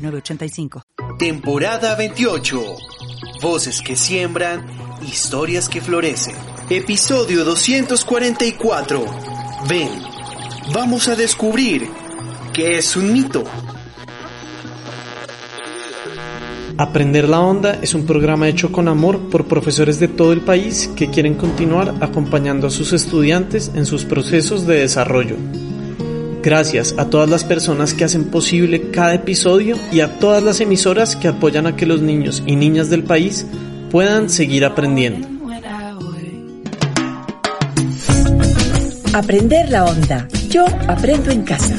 906985. Temporada 28. Voces que siembran, historias que florecen. Episodio 244. Ven, vamos a descubrir qué es un mito. Aprender la Onda es un programa hecho con amor por profesores de todo el país que quieren continuar acompañando a sus estudiantes en sus procesos de desarrollo. Gracias a todas las personas que hacen posible cada episodio y a todas las emisoras que apoyan a que los niños y niñas del país puedan seguir aprendiendo. Aprender la onda. Yo aprendo en casa.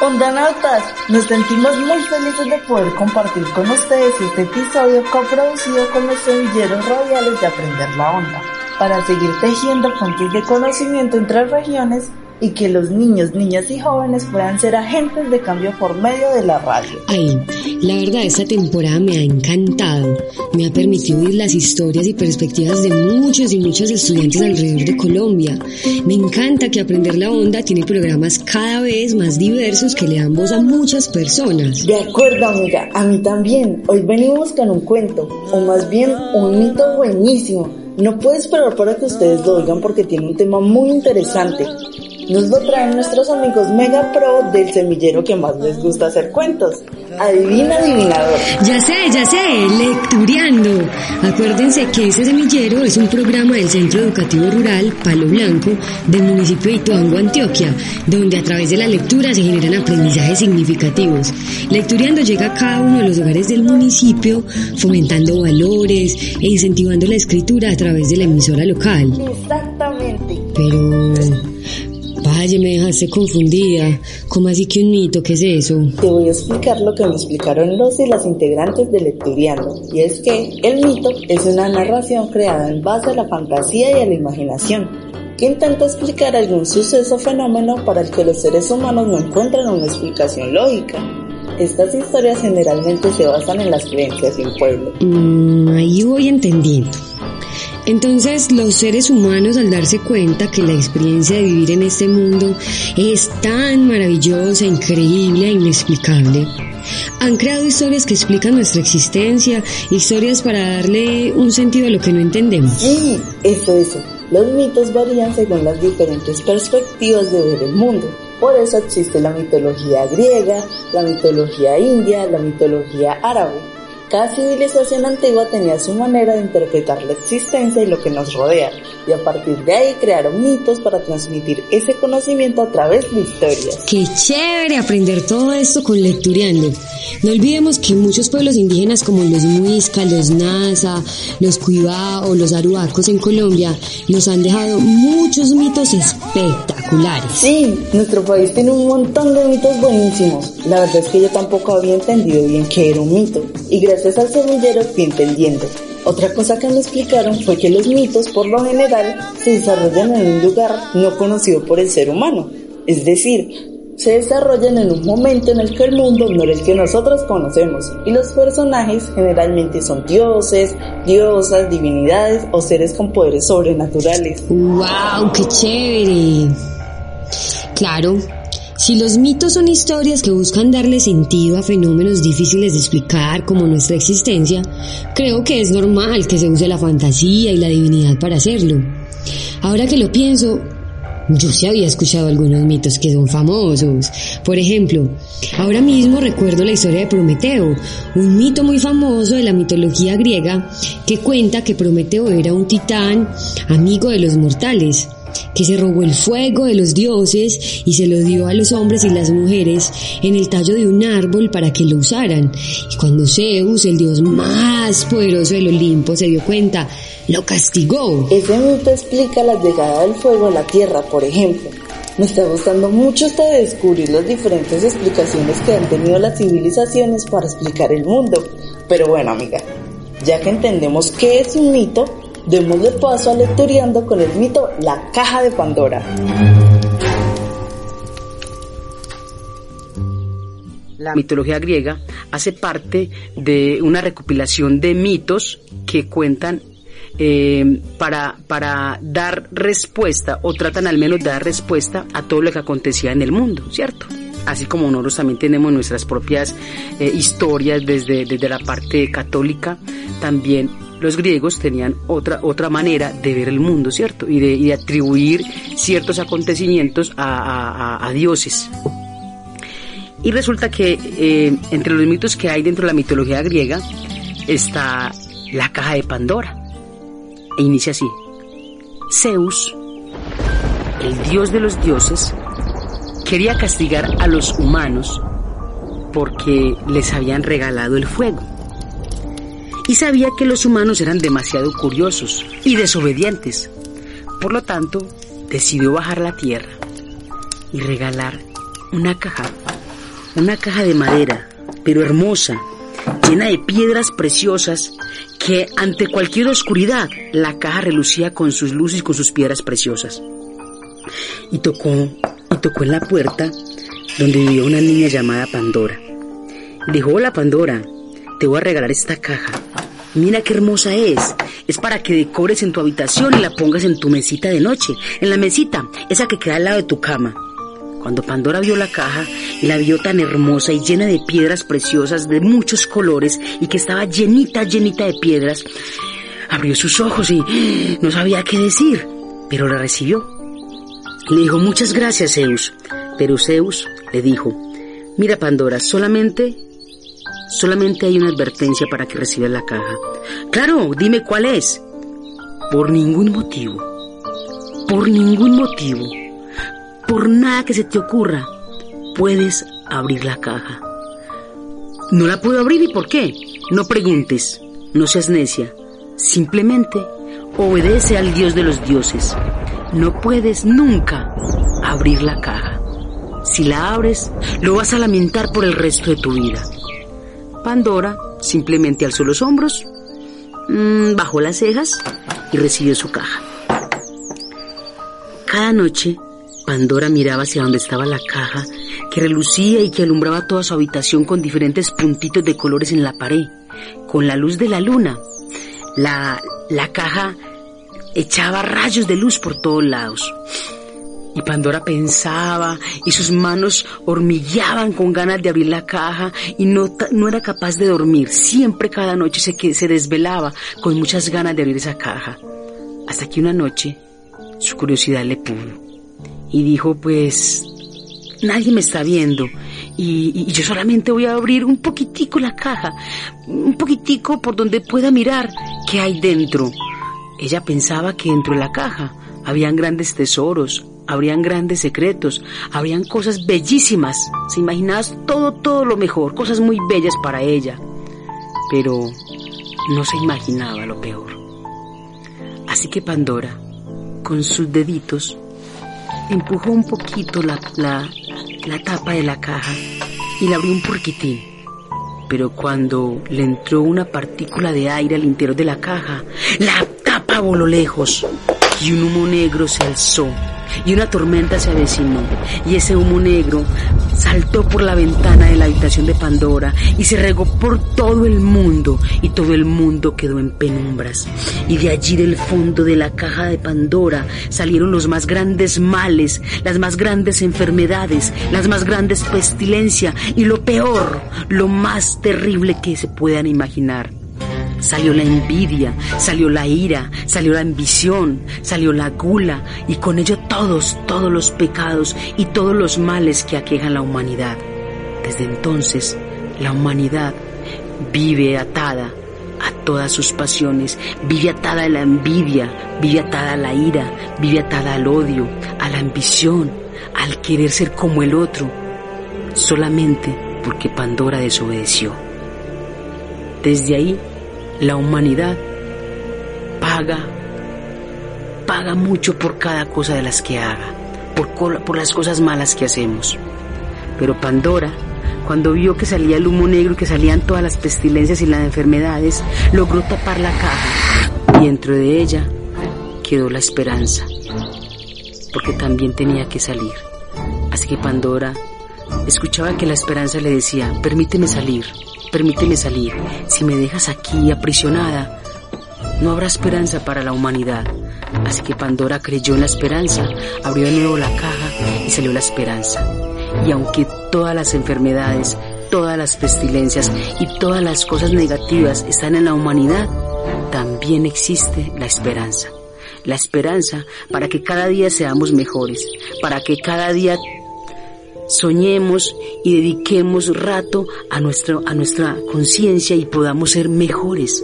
Ondanautas, nos sentimos muy felices de poder compartir con ustedes este episodio coproducido con los semilleros radiales de Aprender la Onda, para seguir tejiendo fuentes de conocimiento entre regiones y que los niños, niñas y jóvenes puedan ser agentes de cambio por medio de la radio. Ay, la verdad esta temporada me ha encantado. Me ha permitido oír las historias y perspectivas de muchos y muchos estudiantes alrededor de Colombia. Me encanta que Aprender la Onda tiene programas cada vez más diversos que le dan voz a muchas personas. De acuerdo, amiga, a mí también. Hoy venimos con un cuento, o más bien un mito buenísimo. No puedo esperar para que ustedes lo oigan porque tiene un tema muy interesante. Nos lo traen nuestros amigos Mega Pro del semillero que más les gusta hacer cuentos. Adivina, adivinador. Ya sé, ya sé, lectureando. Acuérdense que ese semillero es un programa del Centro Educativo Rural Palo Blanco del municipio de Ituango, Antioquia, donde a través de la lectura se generan aprendizajes significativos. Lectureando llega a cada uno de los hogares del municipio, fomentando valores e incentivando la escritura a través de la emisora local. Exactamente. Pero... Vaya, me dejaste confundida. ¿Cómo así que un mito? ¿Qué es eso? Te voy a explicar lo que me explicaron los y las integrantes de Lecturiano. Y es que el mito es una narración creada en base a la fantasía y a la imaginación, que intenta explicar algún suceso o fenómeno para el que los seres humanos no encuentran una explicación lógica. Estas historias generalmente se basan en las creencias de un pueblo. Mm, ahí voy entendiendo. Entonces los seres humanos al darse cuenta que la experiencia de vivir en este mundo es tan maravillosa, increíble e inexplicable, han creado historias que explican nuestra existencia, historias para darle un sentido a lo que no entendemos. Sí, eso, eso. Los mitos varían según las diferentes perspectivas de ver el mundo. Por eso existe la mitología griega, la mitología india, la mitología árabe. Cada civilización antigua tenía su manera de interpretar la existencia y lo que nos rodea, y a partir de ahí crearon mitos para transmitir ese conocimiento a través de historias. Qué chévere aprender todo esto con Lecturiando. No olvidemos que muchos pueblos indígenas como los Muisca, los Nasa, los Cuibá o los Aruacos en Colombia nos han dejado muchos mitos espectaculares. Sí, nuestro país tiene un montón de mitos buenísimos. La verdad es que yo tampoco había entendido bien qué era un mito, y gracias al semillero fui entendiendo. Otra cosa que me explicaron fue que los mitos por lo general se desarrollan en un lugar no conocido por el ser humano, es decir, se desarrollan en un momento en el que el mundo no era el que nosotros conocemos y los personajes generalmente son dioses, diosas, divinidades o seres con poderes sobrenaturales. ¡Wow! ¡Qué chévere! Claro, si los mitos son historias que buscan darle sentido a fenómenos difíciles de explicar como nuestra existencia, creo que es normal que se use la fantasía y la divinidad para hacerlo. Ahora que lo pienso, yo sí había escuchado algunos mitos que son famosos. Por ejemplo, ahora mismo recuerdo la historia de Prometeo, un mito muy famoso de la mitología griega que cuenta que Prometeo era un titán amigo de los mortales que se robó el fuego de los dioses y se lo dio a los hombres y las mujeres en el tallo de un árbol para que lo usaran. Y cuando Zeus, el dios más poderoso del Olimpo, se dio cuenta, lo castigó. Ese mito explica la llegada del fuego a la tierra, por ejemplo. Me está gustando mucho hasta descubrir las diferentes explicaciones que han tenido las civilizaciones para explicar el mundo. Pero bueno, amiga, ya que entendemos qué es un mito, paso a lectureando con el mito La Caja de Pandora. La mitología griega hace parte de una recopilación de mitos que cuentan eh, para, para dar respuesta o tratan al menos de dar respuesta a todo lo que acontecía en el mundo, ¿cierto? Así como nosotros también tenemos nuestras propias eh, historias desde, desde la parte católica, también los griegos tenían otra, otra manera de ver el mundo, ¿cierto? Y de, atribuir ciertos acontecimientos a, dioses. Y resulta que eh, entre los mitos que hay dentro de la mitología griega está la caja de Pandora e inicia así. Zeus, el dios de los dioses, quería castigar a los humanos porque les habían regalado el fuego. Y sabía que los humanos eran demasiado curiosos y desobedientes. Por lo tanto, decidió bajar la tierra y regalar una caja, una caja de madera, pero hermosa, llena de piedras preciosas que ante cualquier oscuridad la caja relucía con sus luces y con sus piedras preciosas. Y tocó, y tocó en la puerta donde vivía una niña llamada Pandora. Dijo, hola Pandora, te voy a regalar esta caja. Mira qué hermosa es. Es para que decores en tu habitación y la pongas en tu mesita de noche. En la mesita, esa que queda al lado de tu cama. Cuando Pandora vio la caja y la vio tan hermosa y llena de piedras preciosas de muchos colores y que estaba llenita, llenita de piedras, abrió sus ojos y no sabía qué decir, pero la recibió. Le dijo, muchas gracias, Zeus. Pero Zeus le dijo, mira Pandora, solamente, solamente hay una advertencia para que recibas la caja. Claro, dime cuál es. Por ningún motivo, por ningún motivo por nada que se te ocurra, puedes abrir la caja. No la puedo abrir y por qué. No preguntes, no seas necia. Simplemente obedece al Dios de los dioses. No puedes nunca abrir la caja. Si la abres, lo vas a lamentar por el resto de tu vida. Pandora simplemente alzó los hombros, mm, bajó las cejas y recibió su caja. Cada noche Pandora miraba hacia donde estaba la caja, que relucía y que alumbraba toda su habitación con diferentes puntitos de colores en la pared, con la luz de la luna. La, la caja echaba rayos de luz por todos lados. Y Pandora pensaba y sus manos hormigueaban con ganas de abrir la caja y no, no era capaz de dormir. Siempre cada noche se, se desvelaba con muchas ganas de abrir esa caja. Hasta que una noche su curiosidad le pudo y dijo, pues nadie me está viendo y, yo solamente voy a abrir un poquitico la caja, un poquitico por donde pueda mirar qué hay dentro. Ella pensaba que dentro de la caja habían grandes tesoros, habrían grandes secretos, habrían cosas bellísimas. Se imaginaba todo, todo lo mejor, cosas muy bellas para ella. Pero no se imaginaba lo peor. Así que Pandora, con sus deditos, empujó un poquito la, la, tapa de la caja y la abrió un porquitín. Pero cuando le entró una partícula de aire al interior de la caja, la tapa voló lejos y un humo negro se alzó y una tormenta se avecinó y ese humo negro saltó por la ventana de la habitación de Pandora y se regó por todo el mundo y todo el mundo quedó en penumbras. Y de allí del fondo de la caja de Pandora salieron los más grandes males, las más grandes enfermedades, las más grandes pestilencias y lo peor, lo más terrible que se puedan imaginar Salió la envidia, salió la ira, salió la ambición, salió la gula y con ello todos, todos los pecados y todos los males que aquejan la humanidad. Desde entonces, la humanidad vive atada a todas sus pasiones, vive atada a la envidia, vive atada a la ira, vive atada al odio, a la ambición, al querer ser como el otro, solamente porque Pandora desobedeció. Desde ahí la humanidad paga, paga mucho por cada cosa de las que haga. por, las cosas malas que hacemos. Pero Pandora, cuando vio que salía el humo negro y que salían todas las pestilencias y las enfermedades, logró tapar la caja y dentro de ella quedó la esperanza, porque también tenía que salir. Así que Pandora escuchaba que la esperanza le decía, permíteme salir, permíteme salir, si me dejas aquí aprisionada, no habrá esperanza para la humanidad. Así que Pandora creyó en la esperanza, abrió de nuevo la caja y salió la esperanza. Y aunque todas las enfermedades, todas las pestilencias y todas las cosas negativas están en la humanidad, también existe la esperanza. La esperanza para que cada día seamos mejores, para que cada día soñemos y dediquemos rato a, nuestro, a nuestra conciencia y podamos ser mejores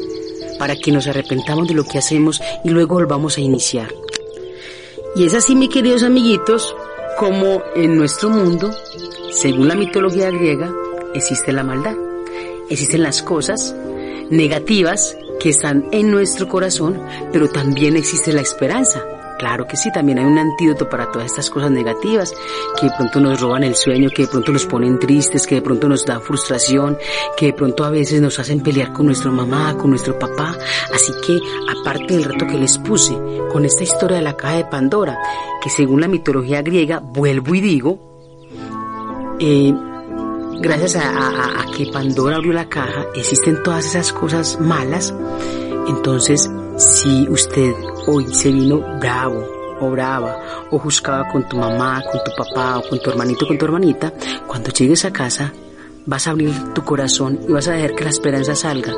para que nos arrepentamos de lo que hacemos y luego volvamos a iniciar. Y es así, mis queridos amiguitos, como en nuestro mundo, según la mitología griega, existe la maldad. Existen las cosas negativas que están en nuestro corazón, pero también existe la esperanza. Claro que sí, también hay un antídoto para todas estas cosas negativas que de pronto nos roban el sueño, que de pronto nos ponen tristes, que de pronto nos dan frustración, que de pronto a veces nos hacen pelear con nuestra mamá, con nuestro papá. Así que, aparte del reto que les puse con esta historia de la caja de Pandora, que según la mitología griega, vuelvo y digo, eh, gracias a, a que Pandora abrió la caja, existen todas esas cosas malas. Entonces, si usted hoy se vino bravo o brava o juzgaba con tu mamá, con tu papá o con tu hermanito, con tu hermanita, cuando llegues a casa vas a abrir tu corazón y vas a dejar que la esperanza salga.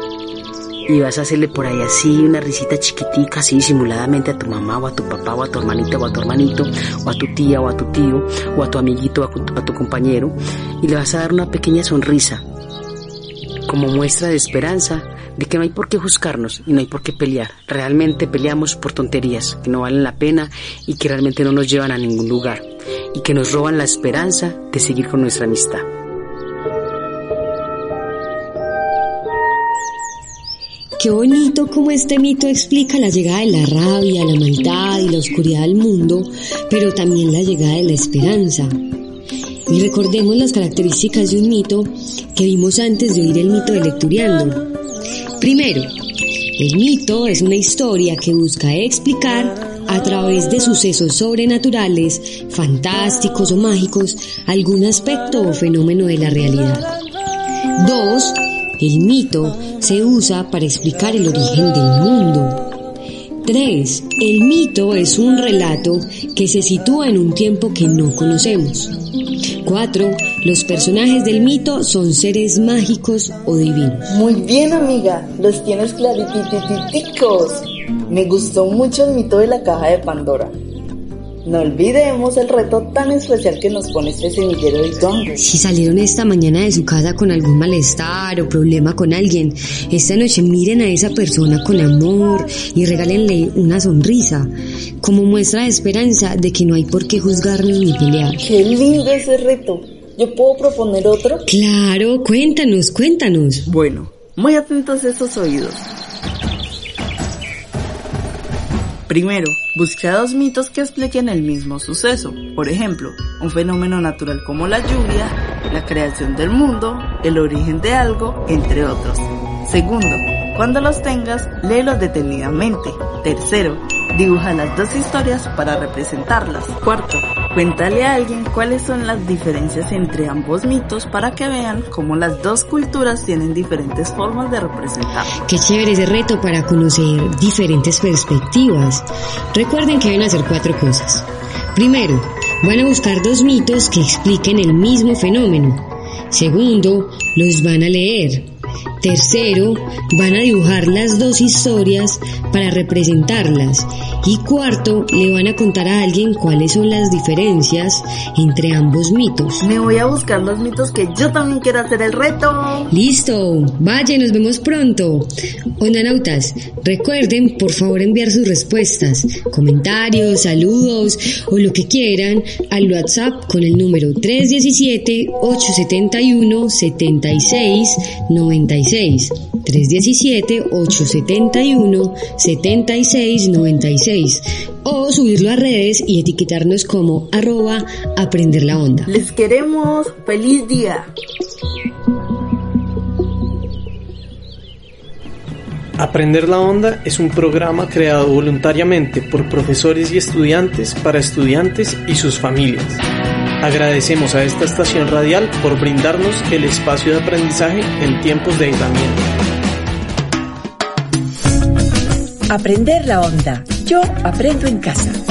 Y vas a hacerle por ahí así una risita chiquitica, así disimuladamente a tu mamá o a tu papá o a tu hermanita o a tu hermanito o a tu tía o a tu tío o a tu amiguito o tu, a tu compañero y le vas a dar una pequeña sonrisa como muestra de esperanza de que no hay por qué juzgarnos y no hay por qué pelear. Realmente peleamos por tonterías que no valen la pena y que realmente no nos llevan a ningún lugar y que nos roban la esperanza de seguir con nuestra amistad. Qué bonito como este mito explica la llegada de la rabia, la maldad y la oscuridad al mundo, pero también la llegada de la esperanza. Y recordemos las características de un mito que vimos antes de oír el mito de Lecturiando. Primero, el mito es una historia que busca explicar a través de sucesos sobrenaturales, fantásticos o mágicos, algún aspecto o fenómeno de la realidad. Dos, el mito se usa para explicar el origen del mundo. Tres, el mito es un relato que se sitúa en un tiempo que no conocemos. 4. Los personajes del mito son seres mágicos o divinos. Muy bien, amiga, los tienes claritititicos. Me gustó mucho el mito de la caja de Pandora. No olvidemos el reto tan especial que nos pone este semillero de Tongo. Si salieron esta mañana de su casa con algún malestar o problema con alguien, esta noche miren a esa persona con amor y regálenle una sonrisa, como muestra de esperanza de que no hay por qué juzgarnos ni pelear. Qué lindo ese reto. ¿Yo puedo proponer otro? Claro, cuéntanos, cuéntanos. Bueno, muy atentos a esos oídos. Primero, busca dos mitos que expliquen el mismo suceso. Por ejemplo, un fenómeno natural como la lluvia, la creación del mundo, el origen de algo, entre otros. Segundo, cuando los tengas, léelos detenidamente. Tercero, dibuja las dos historias para representarlas. Cuarto, cuéntale a alguien cuáles son las diferencias entre ambos mitos para que vean cómo las dos culturas tienen diferentes formas de representar. Qué chévere ese reto para conocer diferentes perspectivas. Recuerden que deben hacer cuatro cosas. Primero, van a buscar dos mitos que expliquen el mismo fenómeno. Segundo, los van a leer. Tercero, van a dibujar las dos historias para representarlas. Y cuarto, le van a contar a alguien cuáles son las diferencias entre ambos mitos. Me voy a buscar los mitos que yo también quiero hacer el reto. Listo, vaya, nos vemos pronto. Ondanautas, recuerden por favor enviar sus respuestas, comentarios, saludos o lo que quieran al WhatsApp con el número 317-871-7696. 317-871-7696 2016 o subirlo a redes y etiquetarnos como arroba aprender la onda. Les queremos. Feliz día. Aprender la Onda es un programa creado voluntariamente por profesores y estudiantes para estudiantes y sus familias. Agradecemos a esta estación radial por brindarnos el espacio de aprendizaje en tiempos de aislamiento. Aprender la onda. Yo aprendo en casa.